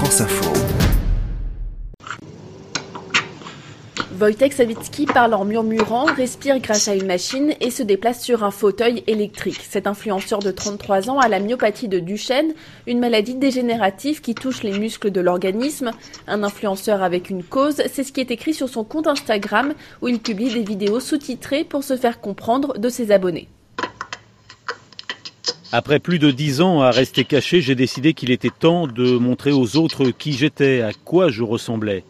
France. Wojtek Sawicki parle en murmurant, respire grâce à une machine et se déplace sur un fauteuil électrique. Cet influenceur de 33 ans a la myopathie de Duchenne, une maladie dégénérative qui touche les muscles de l'organisme. Un influenceur avec une cause, c'est ce qui est écrit sur son compte Instagram où il publie des vidéos sous-titrées pour se faire comprendre de ses abonnés. Après plus de dix ans à rester caché, j'ai décidé qu'il était temps de montrer aux autres qui j'étais, à quoi je ressemblais.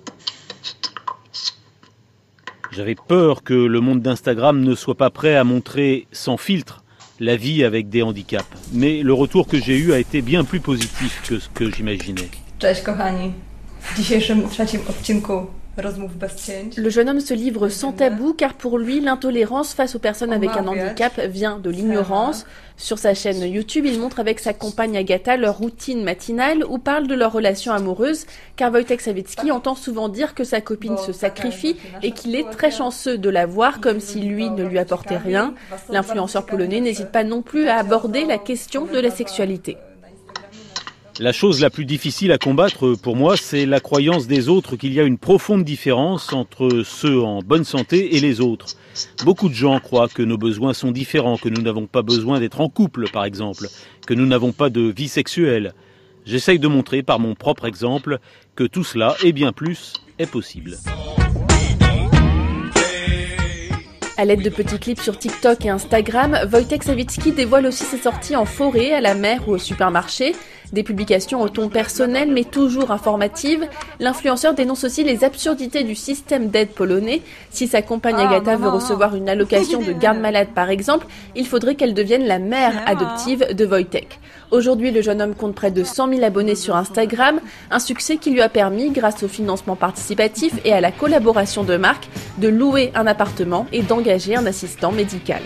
J'avais peur que le monde d'Instagram ne soit pas prêt à montrer sans filtre la vie avec des handicaps. Mais le retour que j'ai eu a été bien plus positif que ce que j'imaginais. Le jeune homme se livre sans tabou car pour lui, l'intolérance face aux personnes avec un handicap vient de l'ignorance. Sur sa chaîne YouTube, il montre avec sa compagne Agatha leur routine matinale ou parle de leur relation amoureuse car Wojtek Sawicki entend souvent dire que sa copine se sacrifie et qu'il est très chanceux de la voir comme si lui ne lui apportait rien. L'influenceur polonais n'hésite pas non plus à aborder la question de la sexualité. La chose la plus difficile à combattre pour moi, c'est la croyance des autres qu'il y a une profonde différence entre ceux en bonne santé et les autres. Beaucoup de gens croient que nos besoins sont différents, que nous n'avons pas besoin d'être en couple, par exemple, que nous n'avons pas de vie sexuelle. J'essaye de montrer par mon propre exemple que tout cela et bien plus est possible. À l'aide de petits clips sur TikTok et Instagram, Wojtek Sawicki dévoile aussi ses sorties en forêt, à la mer ou au supermarché. Des publications au ton personnel mais toujours informatives. L'influenceur dénonce aussi les absurdités du système d'aide polonais. Si sa compagne ah, Agatha veut recevoir une allocation de garde malade par exemple, il faudrait qu'elle devienne la mère adoptive de Wojtek. Aujourd'hui, le jeune homme compte près de 100 000 abonnés sur Instagram, un succès qui lui a permis, grâce au financement participatif et à la collaboration de marques, de louer un appartement et d'engager un assistant médical.